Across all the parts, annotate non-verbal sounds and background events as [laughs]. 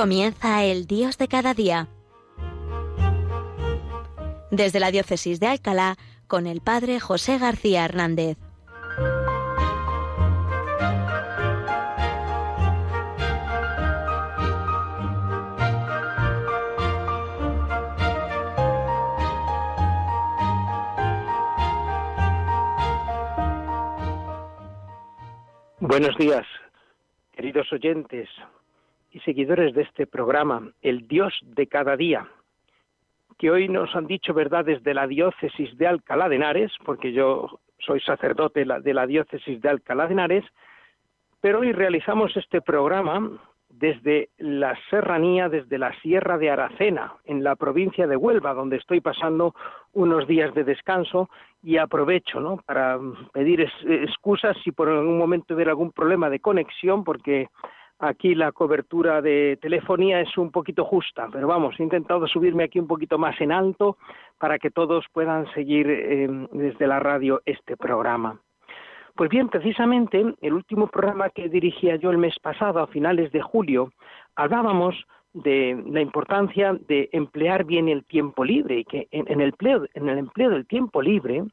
Comienza el Dios de cada día. Desde la Diócesis de Alcalá, con el Padre José García Hernández. Buenos días, queridos oyentes y seguidores de este programa, El Dios de cada día, que hoy nos han dicho verdades de la diócesis de Alcalá de Henares, porque yo soy sacerdote de la diócesis de Alcalá de Henares, pero hoy realizamos este programa desde la serranía, desde la Sierra de Aracena, en la provincia de Huelva, donde estoy pasando unos días de descanso y aprovecho ¿no? para pedir excusas si por algún momento hubiera algún problema de conexión, porque aquí la cobertura de telefonía es un poquito justa, pero vamos, he intentado subirme aquí un poquito más en alto para que todos puedan seguir eh, desde la radio este programa. Pues bien, precisamente el último programa que dirigía yo el mes pasado, a finales de julio, hablábamos de la importancia de emplear bien el tiempo libre y que en el empleo del tiempo libre,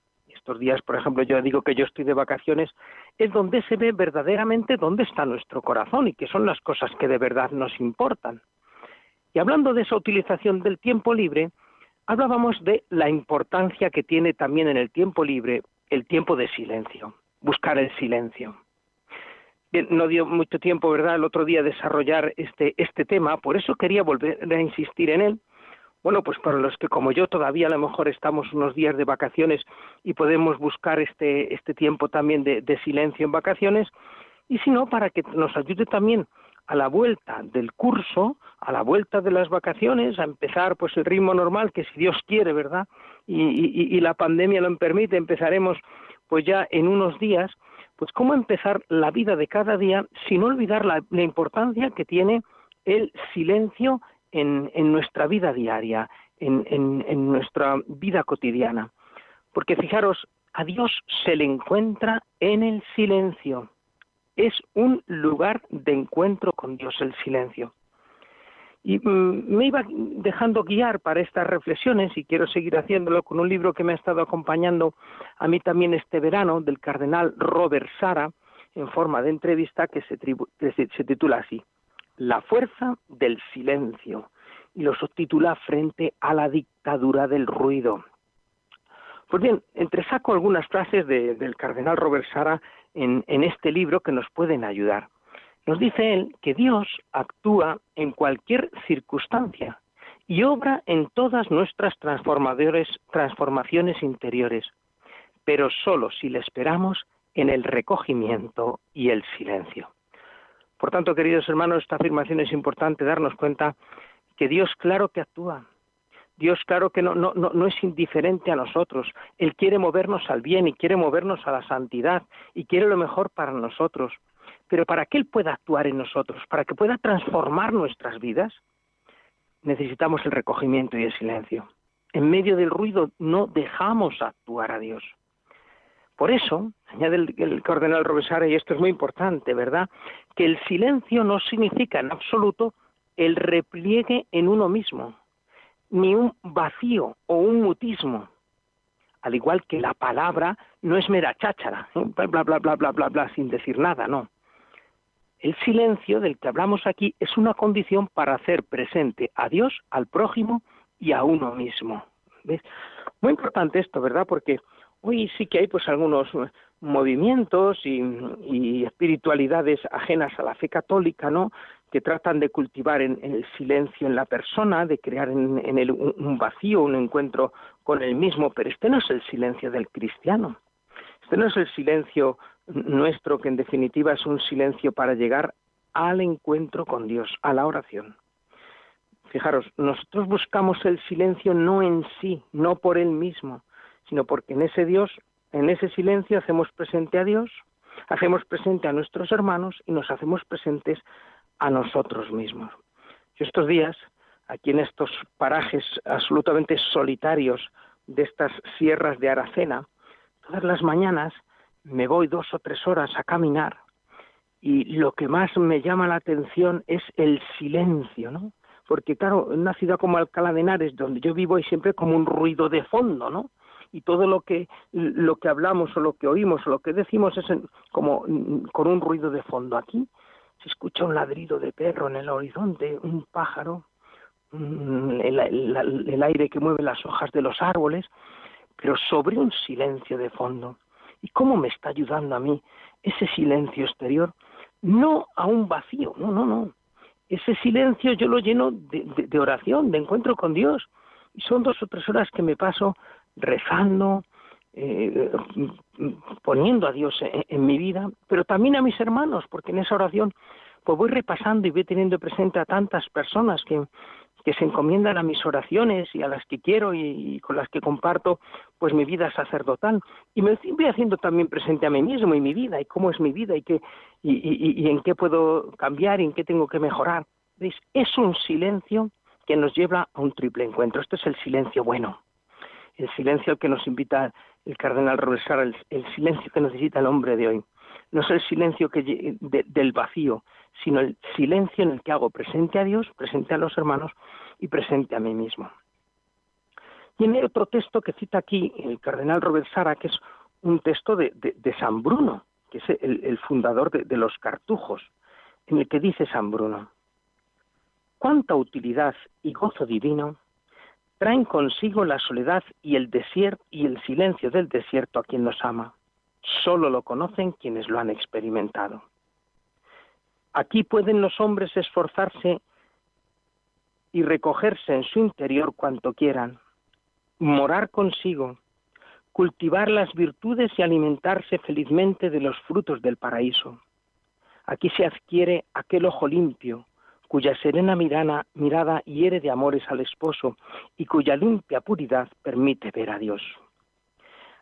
estos días, por ejemplo, yo digo que yo estoy de vacaciones, es donde se ve verdaderamente dónde está nuestro corazón y que son las cosas que de verdad nos importan. Y hablando de esa utilización del tiempo libre, hablábamos de la importancia que tiene también en el tiempo libre el tiempo de silencio buscar el silencio. no dio mucho tiempo, ¿verdad?, el otro día desarrollar este, este tema, por eso quería volver a insistir en él. Bueno, pues para los que como yo todavía a lo mejor estamos unos días de vacaciones y podemos buscar este, este tiempo también de, silencio en vacaciones, y si no, para que nos ayude también a la vuelta del curso, a la vuelta de las vacaciones, a empezar pues el ritmo normal, que si Dios quiere, ¿verdad? Y, y, y la pandemia lo permite, empezaremos pues ya en unos días, pues cómo empezar la vida de cada día sin olvidar la, importancia que tiene el silencio en, nuestra vida diaria, en, en nuestra vida cotidiana. Porque fijaros, a Dios se le encuentra en el silencio. Es un lugar de encuentro con Dios el silencio. Y mm, me iba dejando guiar para estas reflexiones y quiero seguir haciéndolo con un libro que me ha estado acompañando a mí también este verano del cardenal Robert Sara en forma de entrevista que se, se titula así, La fuerza del silencio y lo subtitula Frente a la dictadura del ruido. Pues bien, entresaco algunas frases del cardenal Robert Sara en este libro que nos pueden ayudar. Nos dice él que Dios actúa en cualquier circunstancia y obra en todas nuestras transformaciones interiores, pero solo si le esperamos en el recogimiento y el silencio. Por tanto, queridos hermanos, esta afirmación es importante darnos cuenta que Dios claro que actúa, Dios claro que no, es indiferente a nosotros. Él quiere movernos al bien y quiere movernos a la santidad y quiere lo mejor para nosotros. Pero para que Él pueda actuar en nosotros, para que pueda transformar nuestras vidas, necesitamos el recogimiento y el silencio. En medio del ruido no dejamos actuar a Dios. Por eso, añade el, el cardenal Robesara, y esto es muy importante, ¿verdad? Que el silencio no significa en absoluto el repliegue en uno mismo, ni un vacío o un mutismo. Al igual que la palabra no es mera cháchara, ¿eh? bla, bla, bla, bla, bla, bla, bla, sin decir nada, no. El silencio del que hablamos aquí es una condición para hacer presente a Dios, al prójimo y a uno mismo. ¿Ves? Muy importante esto, ¿verdad? Porque hoy sí que hay pues algunos movimientos y, espiritualidades ajenas a la fe católica, ¿no? Que tratan de cultivar en, el silencio en la persona, de crear en, en un vacío, un encuentro con el mismo, pero este no es el silencio del cristiano. Este no es el silencio nuestro, que en definitiva es un silencio para llegar al encuentro con Dios, a la oración. Fijaros, nosotros buscamos el silencio no en sí, no por él mismo, sino porque en ese Dios, en ese silencio hacemos presente a Dios, hacemos presente a nuestros hermanos y nos hacemos presentes a nosotros mismos. Yo estos días, aquí en estos parajes absolutamente solitarios de estas sierras de Aracena, todas las mañanas me voy dos o tres horas a caminar y lo que más me llama la atención es el silencio, ¿no? Porque claro, en una ciudad como Alcalá de Henares, donde yo vivo, hay siempre como un ruido de fondo, ¿no? Y todo lo que lo que hablamos o lo que oímos o lo que decimos es como con un ruido de fondo. Aquí se escucha un ladrido de perro en el horizonte, un pájaro, el, el aire que mueve las hojas de los árboles, pero sobre un silencio de fondo. ¿Y cómo me está ayudando a mí ese silencio exterior? No a un vacío, no, no, no. Ese silencio yo lo lleno de, oración, de encuentro con Dios. Y son dos o tres horas que me paso rezando, eh, poniendo a Dios en, mi vida, pero también a mis hermanos, porque en esa oración pues voy repasando y voy teniendo presente a tantas personas que, se encomiendan a mis oraciones y a las que quiero y, con las que comparto pues mi vida sacerdotal. Y me voy haciendo también presente a mí mismo y mi vida y cómo es mi vida y qué y, en qué puedo cambiar y en qué tengo que mejorar. ¿Veis? es un silencio que nos lleva a un triple encuentro. Esto es el silencio bueno el silencio al que nos invita el cardenal Robesar el, el silencio que necesita el hombre de hoy no es el silencio del vacío, sino el silencio en el que hago presente a Dios, presente a los hermanos y presente a mí mismo. Tiene otro texto que cita aquí el cardenal Robert Sara, que es un texto de, San Bruno, que es el, fundador de, los cartujos, en el que dice San Bruno, cuánta utilidad y gozo divino traen consigo la soledad y el desierto y el silencio del desierto a quien nos ama. Solo lo conocen quienes lo han experimentado. Aquí pueden los hombres esforzarse y recogerse en su interior cuanto quieran, morar consigo, cultivar las virtudes y alimentarse felizmente de los frutos del paraíso. Aquí se adquiere aquel ojo limpio, cuya serena mirada, mirada hiere de amores al esposo y cuya limpia puridad permite ver a Dios.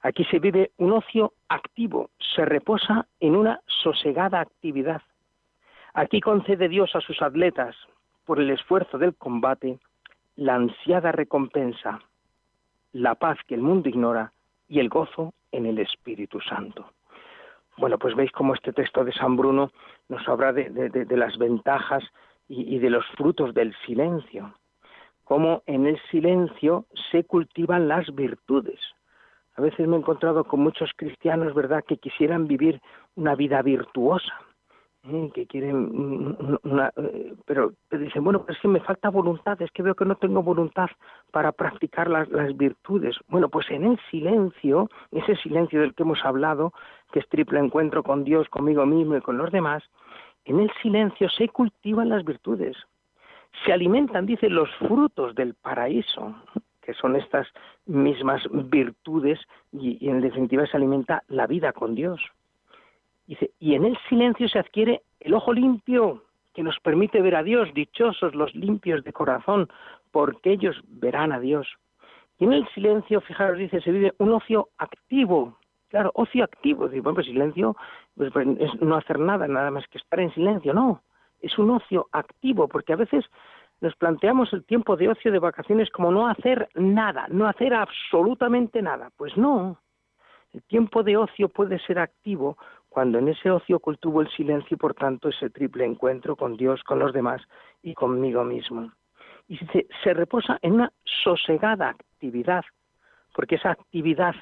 Aquí se vive un ocio activo, se reposa en una sosegada actividad. Aquí concede Dios a sus atletas, por el esfuerzo del combate, la ansiada recompensa, la paz que el mundo ignora y el gozo en el Espíritu Santo. Bueno, pues veis cómo este texto de San Bruno nos habla de, las ventajas y, de los frutos del silencio, cómo en el silencio se cultivan las virtudes, a veces me he encontrado con muchos cristianos, ¿verdad?, que quisieran vivir una vida virtuosa, ¿eh? que quieren una, eh, pero dicen, bueno, pero es que me falta voluntad, es que veo que no tengo voluntad para practicar las, las virtudes. Bueno, pues en el silencio, ese silencio del que hemos hablado, que es triple encuentro con Dios, conmigo mismo y con los demás, en el silencio se cultivan las virtudes, se alimentan, dice, los frutos del paraíso que son estas mismas virtudes y, en definitiva se alimenta la vida con Dios. Dice, y en el silencio se adquiere el ojo limpio que nos permite ver a Dios, dichosos los limpios de corazón, porque ellos verán a Dios. Y en el silencio, fijaros, dice, se vive un ocio activo. Claro, ocio activo. Dice, bueno, pues silencio pues, es no hacer nada, nada más que estar en silencio. No, es un ocio activo, porque a veces nos planteamos el tiempo de ocio de vacaciones como no hacer nada, no hacer absolutamente nada. Pues no, el tiempo de ocio puede ser activo cuando en ese ocio cultivo el silencio y por tanto ese triple encuentro con Dios, con los demás y conmigo mismo. Y se, se reposa en una sosegada actividad, porque esa actividad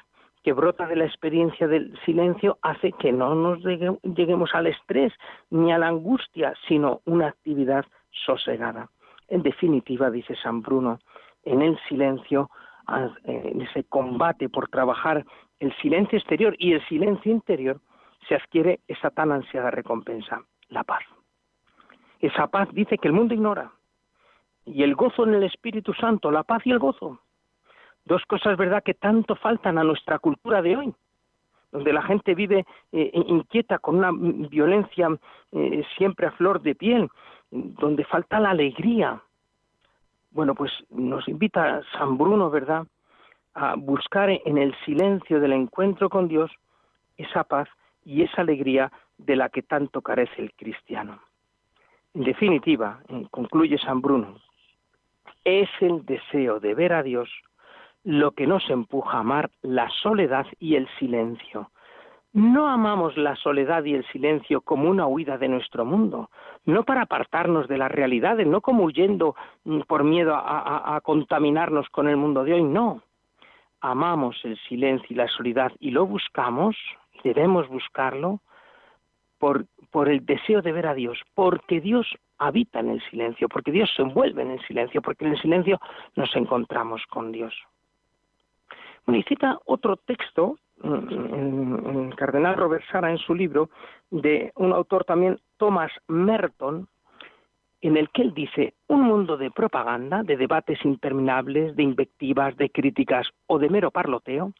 que brota de la experiencia del silencio hace que no nos lleguemos al estrés ni a la angustia, sino una actividad sosegada. En definitiva, dice San Bruno, en el silencio, en ese combate por trabajar el silencio exterior y el silencio interior, se adquiere esa tan ansiada recompensa, la paz. Esa paz dice que el mundo ignora. Y el gozo en el Espíritu Santo, la paz y el gozo. Dos cosas, ¿verdad?, que tanto faltan a nuestra cultura de hoy, donde la gente vive eh, inquieta con una violencia eh, siempre a flor de piel, donde falta la alegría. Bueno, pues nos invita San Bruno, ¿verdad?, a buscar en el silencio del encuentro con Dios esa paz y esa alegría de la que tanto carece el cristiano. En definitiva, eh, concluye San Bruno, es el deseo de ver a Dios lo que nos empuja a amar la soledad y el silencio, No amamos la soledad y el silencio como una huida de nuestro mundo, no para apartarnos de las realidades, no como huyendo mm, por miedo a, contaminarnos con el mundo de hoy, no. Amamos el silencio y la soledad y lo buscamos, debemos buscarlo, por, por el deseo de ver a Dios, porque Dios habita en el silencio, porque Dios se envuelve en el silencio, porque en el silencio nos encontramos con Dios. Y cita otro texto el cardenal Robert Sara en su libro de un autor también, Thomas Merton, en el que él dice, un mundo de propaganda, de debates interminables, de invectivas, de críticas o de mero parloteo,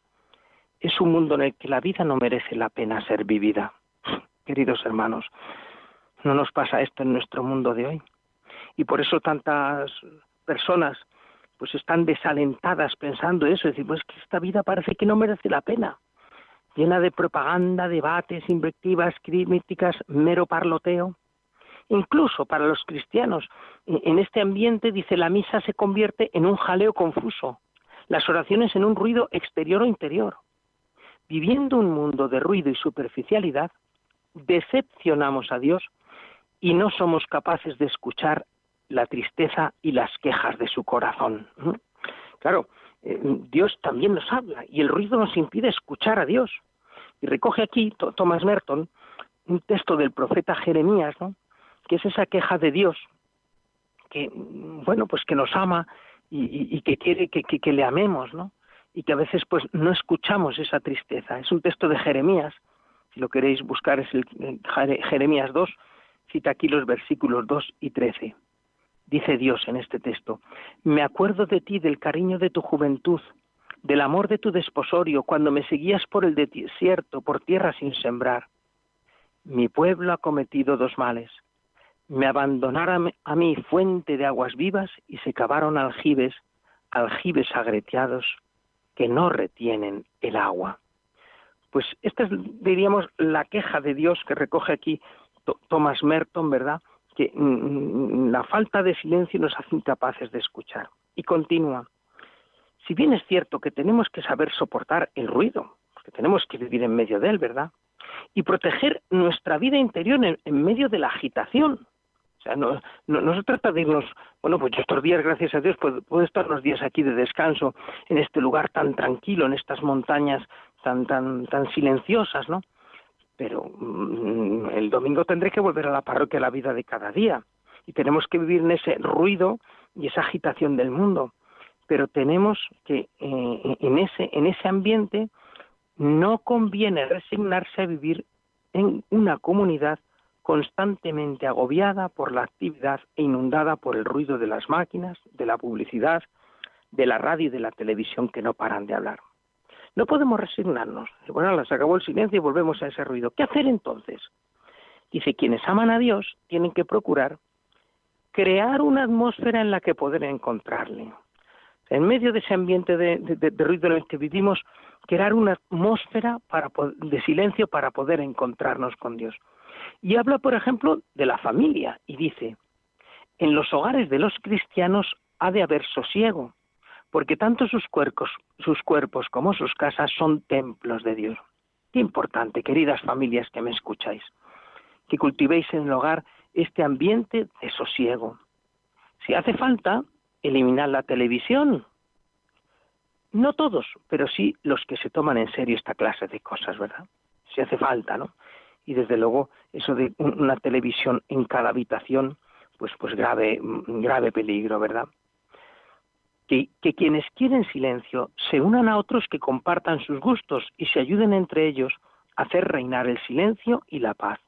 es un mundo en el que la vida no merece la pena ser vivida. [laughs] Queridos hermanos, no nos pasa esto en nuestro mundo de hoy. Y por eso tantas personas pues están desalentadas pensando eso, es decir, pues que esta vida parece que no merece la pena llena de propaganda, debates, invectivas, críticas, mero parloteo. Incluso para los cristianos, en este ambiente, dice, la misa se convierte en un jaleo confuso, las oraciones en un ruido exterior o interior. Viviendo un mundo de ruido y superficialidad, decepcionamos a Dios y no somos capaces de escuchar la tristeza y las quejas de su corazón. Claro, eh, Dios también nos habla y el ruido nos impide escuchar a Dios. Y recoge aquí Thomas Merton un texto del profeta Jeremías, que es esa queja de Dios, que, bueno, pues que nos ama y, que quiere que, le amemos. Y que a veces pues no escuchamos esa tristeza. Es un texto de Jeremías, si lo queréis buscar es el Jeremías 2, cita aquí los versículos 2 y 13 dice Dios en este texto, me acuerdo de ti, del cariño de tu juventud, del amor de tu desposorio, cuando me seguías por el desierto, por tierra sin sembrar. Mi pueblo ha cometido dos males. Me abandonaron a mí fuente de aguas vivas y se cavaron aljibes, aljibes agreteados que no retienen el agua. Pues esta es, diríamos, la queja de Dios que recoge aquí Thomas Merton, ¿verdad? Que mm, mm, la falta de silencio nos hace incapaces de escuchar. Y continúa. Si bien es cierto que tenemos que saber soportar el ruido, porque tenemos que vivir en medio de él, ¿verdad? Y proteger nuestra vida interior en, medio de la agitación. O sea, no, no, se trata de irnos, bueno, pues yo estos días, gracias a Dios, puedo, puedo estar unos días aquí de descanso, en este lugar tan tranquilo, en estas montañas tan, tan, tan silenciosas, ¿no? Pero mm, el domingo tendré que volver a la parroquia a la vida de cada día y tenemos que vivir en ese ruido y esa agitación del mundo pero tenemos que eh, en ese en ese ambiente no conviene resignarse a vivir en una comunidad constantemente agobiada por la actividad e inundada por el ruido de las máquinas, de la publicidad, de la radio y de la televisión que no paran de hablar. No podemos resignarnos. Bueno, se acabó el silencio y volvemos a ese ruido. ¿Qué hacer entonces? Dice, quienes aman a Dios tienen que procurar crear una atmósfera en la que poder encontrarle. En medio de ese ambiente de, ruido en el que vivimos, crear una atmósfera de silencio para poder encontrarnos con Dios. Y habla, por ejemplo, de la familia y dice, en los hogares de los cristianos ha de haber sosiego, porque tanto sus cuerpos, sus cuerpos como sus casas son templos de Dios. Qué importante, queridas familias que me escucháis, que cultivéis en el hogar este ambiente de sosiego. Si hace falta, eliminar la televisión. No todos, pero sí los que se toman en serio esta clase de cosas, ¿verdad? Si hace falta, ¿no? Y desde luego eso de una televisión en cada habitación, pues pues grave grave peligro, ¿verdad? Que, quienes quieren silencio se unan a otros que compartan sus gustos y se ayuden entre ellos a hacer reinar el silencio y la paz.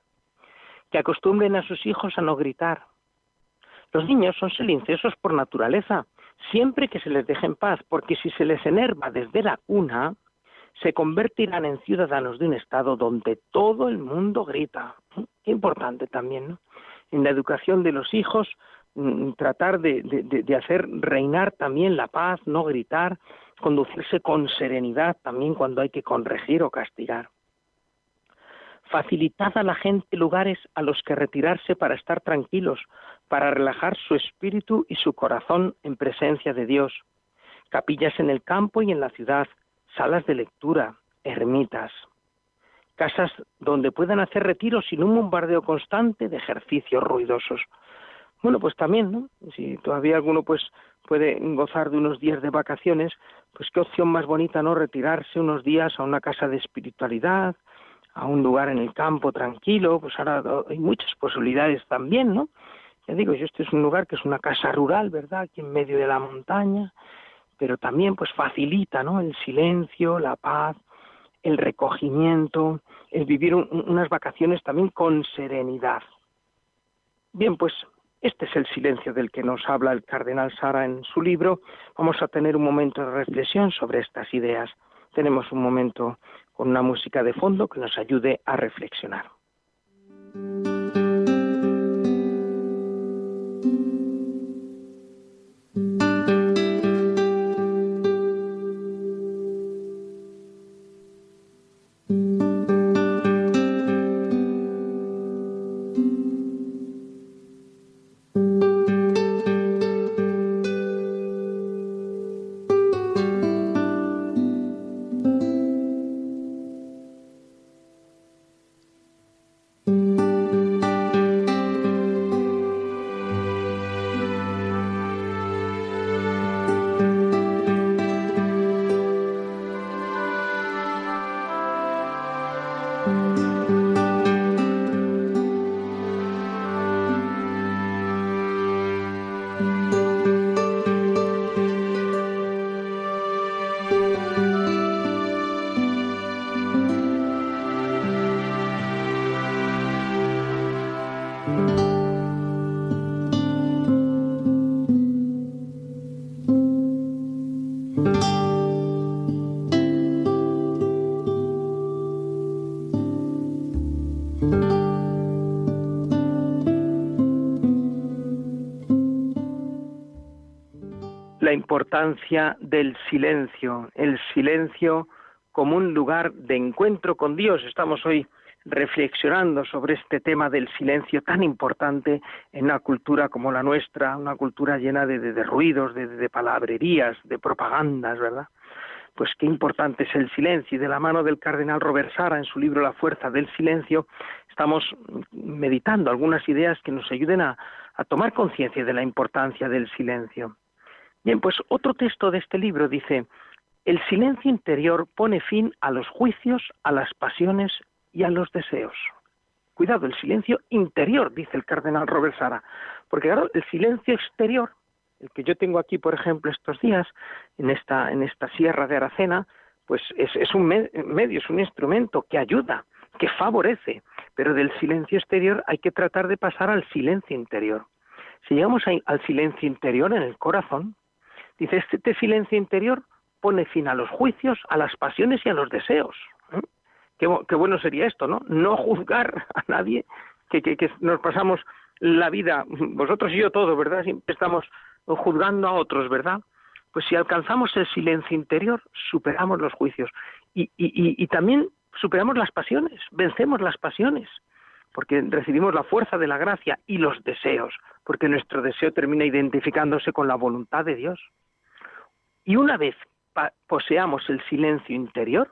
Que acostumbren a sus hijos a no gritar. Los niños son silenciosos por naturaleza, siempre que se les deje en paz, porque si se les enerva desde la cuna, se convertirán en ciudadanos de un Estado donde todo el mundo grita. Qué importante también, ¿no? En la educación de los hijos tratar de, de, hacer reinar también la paz, no gritar, conducirse con serenidad también cuando hay que corregir o castigar. Facilitad a la gente lugares a los que retirarse para estar tranquilos, para relajar su espíritu y su corazón en presencia de Dios. Capillas en el campo y en la ciudad, salas de lectura, ermitas. casas donde puedan hacer retiros sin un bombardeo constante de ejercicios ruidosos. Bueno, pues también, ¿no? Si todavía alguno pues puede gozar de unos días de vacaciones, pues qué opción más bonita, ¿no? Retirarse unos días a una casa de espiritualidad, a un lugar en el campo tranquilo, pues ahora hay muchas posibilidades también, ¿no? Ya digo, yo este es un lugar que es una casa rural, ¿verdad? Aquí en medio de la montaña, pero también pues facilita, ¿no? El silencio, la paz, el recogimiento, el vivir unas vacaciones también con serenidad. Bien, pues este es el silencio del que nos habla el cardenal Sara en su libro. Vamos a tener un momento de reflexión sobre estas ideas. Tenemos un momento con una música de fondo que nos ayude a reflexionar. La importancia del silencio, el silencio como un lugar de encuentro con Dios. Estamos hoy reflexionando sobre este tema del silencio tan importante en una cultura como la nuestra, una cultura llena de, ruidos, de, palabrerías, de propagandas, ¿verdad? Pues qué importante es el silencio. Y de la mano del cardenal Robert Sara en su libro La fuerza del silencio, estamos meditando algunas ideas que nos ayuden a tomar conciencia de la importancia del silencio. Bien, pues otro texto de este libro dice, el silencio interior pone fin a los juicios, a las pasiones y a los deseos. Cuidado, el silencio interior, dice el cardenal Robert Sara, porque claro, el silencio exterior, el que yo tengo aquí, por ejemplo, estos días, en esta, en esta sierra de Aracena, pues es, un medio, es un instrumento que ayuda, que favorece, pero del silencio exterior hay que tratar de pasar al silencio interior. Si llegamos al silencio interior en el corazón, Dice, este silencio interior pone fin a los juicios, a las pasiones y a los deseos. ¿eh? Qué, bueno sería esto, ¿no? No juzgar [laughs] a nadie, que, nos pasamos la vida, vosotros y yo todos, ¿verdad? Siempre estamos juzgando a otros, ¿verdad? Pues si alcanzamos el silencio interior, superamos los juicios y también superamos las pasiones, vencemos las pasiones, porque recibimos la fuerza de la gracia y los deseos, porque nuestro deseo termina identificándose con la voluntad de Dios. Y una vez poseamos el silencio interior,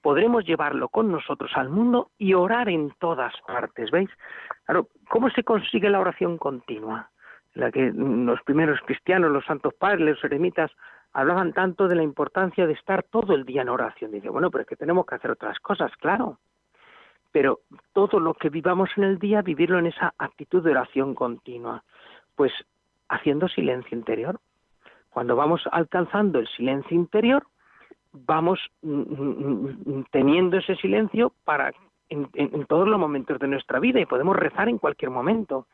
podremos llevarlo con nosotros al mundo y orar en todas partes. ¿Veis? Claro, ¿cómo se consigue la oración continua? La que los primeros cristianos, los santos padres, los eremitas, hablaban tanto de la importancia de estar todo el día en oración. Dice, bueno, pero es que tenemos que hacer otras cosas, claro. Pero todo lo que vivamos en el día, vivirlo en esa actitud de oración continua. Pues haciendo silencio interior, cuando vamos alcanzando el silencio interior, vamos mm, mm, mm, teniendo ese silencio para en, todos los momentos de nuestra vida y podemos rezar en cualquier momento.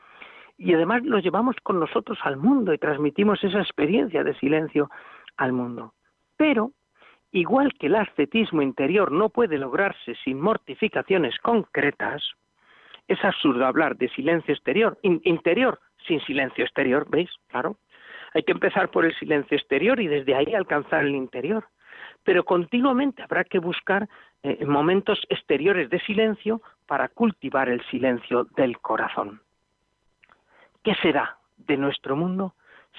Y además lo llevamos con nosotros al mundo y transmitimos esa experiencia de silencio al mundo. Pero, igual que el ascetismo interior no puede lograrse sin mortificaciones concretas, es absurdo hablar de silencio exterior, interior sin silencio exterior, ¿veis? Claro. Hay que empezar por el silencio exterior y desde ahí alcanzar el interior. Pero continuamente habrá que buscar eh, momentos exteriores de silencio para cultivar el silencio del corazón. ¿Qué será de nuestro mundo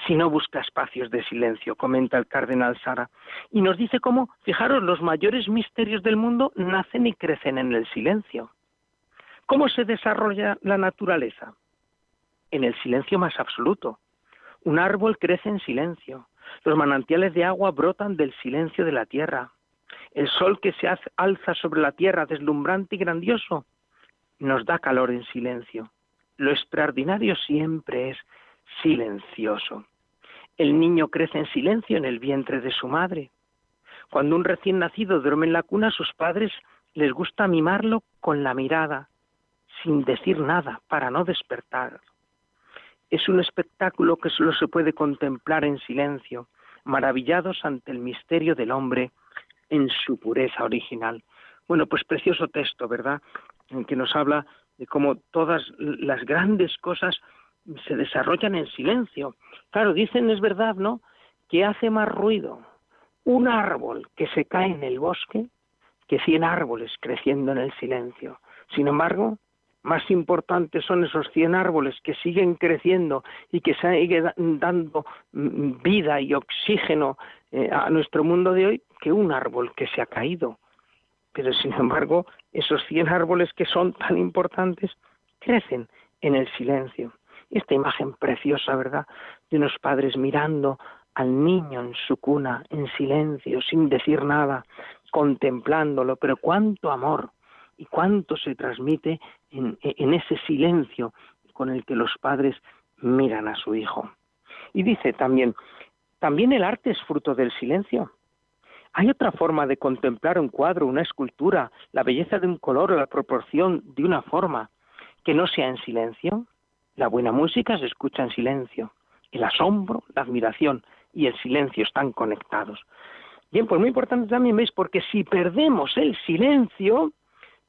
si no busca espacios de silencio, comenta el cardenal Sara. Y nos dice cómo, fijaros, los mayores misterios del mundo nacen y crecen en el silencio. ¿Cómo se desarrolla la naturaleza? En el silencio más absoluto. Un árbol crece en silencio. Los manantiales de agua brotan del silencio de la tierra. El sol que se alza sobre la tierra, deslumbrante y grandioso, nos da calor en silencio. Lo extraordinario siempre es silencioso. El niño crece en silencio en el vientre de su madre. Cuando un recién nacido duerme en la cuna, sus padres les gusta mimarlo con la mirada, sin decir nada, para no despertar. Es un espectáculo que solo se puede contemplar en silencio, maravillados ante el misterio del hombre en su pureza original. Bueno, pues precioso texto, ¿verdad? En que nos habla de cómo todas las grandes cosas se desarrollan en silencio. Claro, dicen, es verdad, ¿no? Que hace más ruido un árbol que se cae en el bosque que cien árboles creciendo en el silencio. Sin embargo, más importantes son esos cien árboles que siguen creciendo y que siguen dando mm, vida y oxígeno eh, a nuestro mundo de hoy que un árbol que se ha caído. Pero sin embargo, esos cien árboles que son tan importantes crecen en el silencio. Esta imagen preciosa, ¿verdad?, de unos padres mirando al niño en su cuna, en silencio, sin decir nada, contemplándolo, pero cuánto amor y cuánto se transmite en, en ese silencio con el que los padres miran a su hijo. Y dice también, también el arte es fruto del silencio. ¿Hay otra forma de contemplar un cuadro, una escultura, la belleza de un color o la proporción de una forma que no sea en silencio? La buena música se escucha en silencio. El asombro, la admiración y el silencio están conectados. Bien, pues muy importante también, ¿veis? Porque si perdemos el silencio,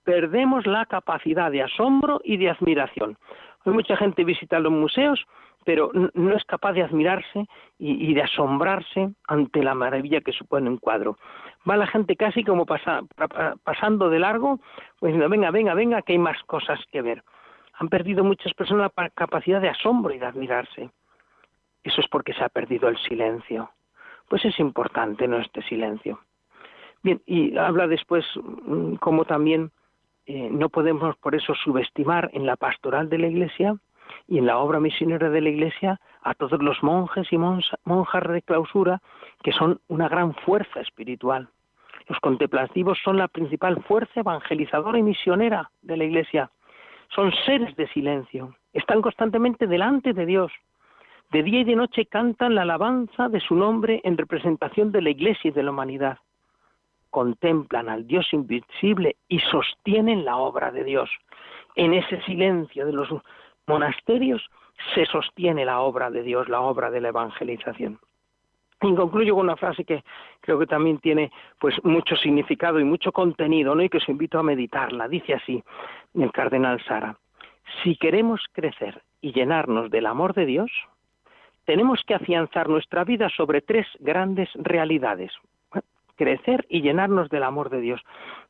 perdemos la capacidad de asombro y de admiración. Hoy mucha gente visita los museos, pero no es capaz de admirarse y, de asombrarse ante la maravilla que supone un cuadro. Va la gente casi como pasando de largo, pues diciendo, venga, venga, venga, que hay más cosas que ver han perdido muchas personas la capacidad de asombro y de admirarse. Eso es porque se ha perdido el silencio. Pues es importante no este silencio. Bien, y habla después mm, como también eh, no podemos por eso subestimar en la pastoral de la Iglesia y en la obra misionera de la Iglesia a todos los monjes y monjas de clausura que son una gran fuerza espiritual. Los contemplativos son la principal fuerza evangelizadora y misionera de la Iglesia son seres de silencio, están constantemente delante de Dios. De día y de noche cantan la alabanza de su nombre en representación de la Iglesia y de la humanidad. Contemplan al Dios invisible y sostienen la obra de Dios. En ese silencio de los monasterios se sostiene la obra de Dios, la obra de la evangelización. Y concluyo con una frase que creo que también tiene pues mucho significado y mucho contenido, ¿no? Y que os invito a meditarla. Dice así el cardenal Sara: Si queremos crecer y llenarnos del amor de Dios, tenemos que afianzar nuestra vida sobre tres grandes realidades. Crecer y llenarnos del amor de Dios.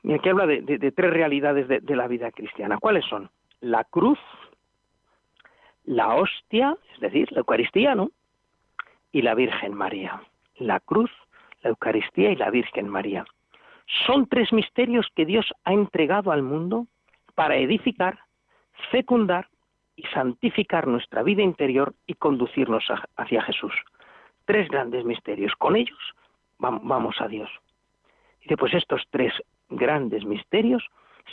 Y aquí habla de, tres realidades de, de la vida cristiana. ¿Cuáles son? La cruz, la hostia, es decir, la Eucaristía, ¿no? y la Virgen María. La cruz, la Eucaristía y la Virgen María. Son tres misterios que Dios ha entregado al mundo para edificar, fecundar y santificar nuestra vida interior y conducirnos hacia Jesús. Tres grandes misterios. Con ellos vamos a Dios. Dice, pues estos tres grandes misterios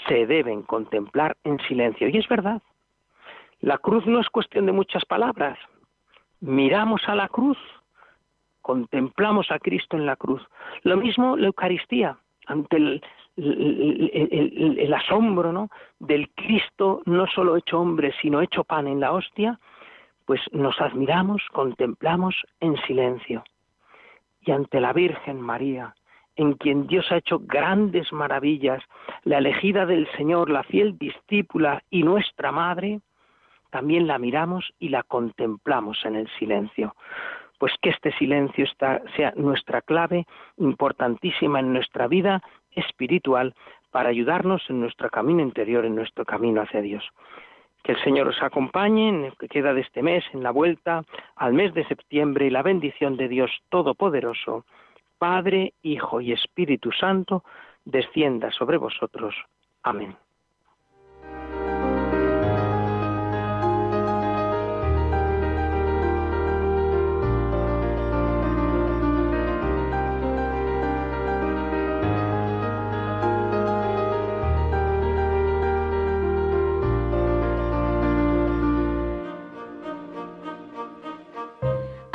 se deben contemplar en silencio. Y es verdad. La cruz no es cuestión de muchas palabras, miramos a la cruz, contemplamos a Cristo en la cruz. Lo mismo la Eucaristía, ante el, el, asombro ¿no? del Cristo no solo hecho hombre, sino hecho pan en la hostia, pues nos admiramos, contemplamos en silencio. Y ante la Virgen María, en quien Dios ha hecho grandes maravillas, la elegida del Señor, la fiel discípula y nuestra madre, también la miramos y la contemplamos en el silencio. Pues que este silencio sea nuestra clave importantísima en nuestra vida espiritual para ayudarnos en nuestro camino interior, en nuestro camino hacia Dios. Que el Señor os acompañe en lo que queda de este mes, en la vuelta al mes de septiembre y la bendición de Dios Todopoderoso, Padre, Hijo y Espíritu Santo, descienda sobre vosotros. Amén.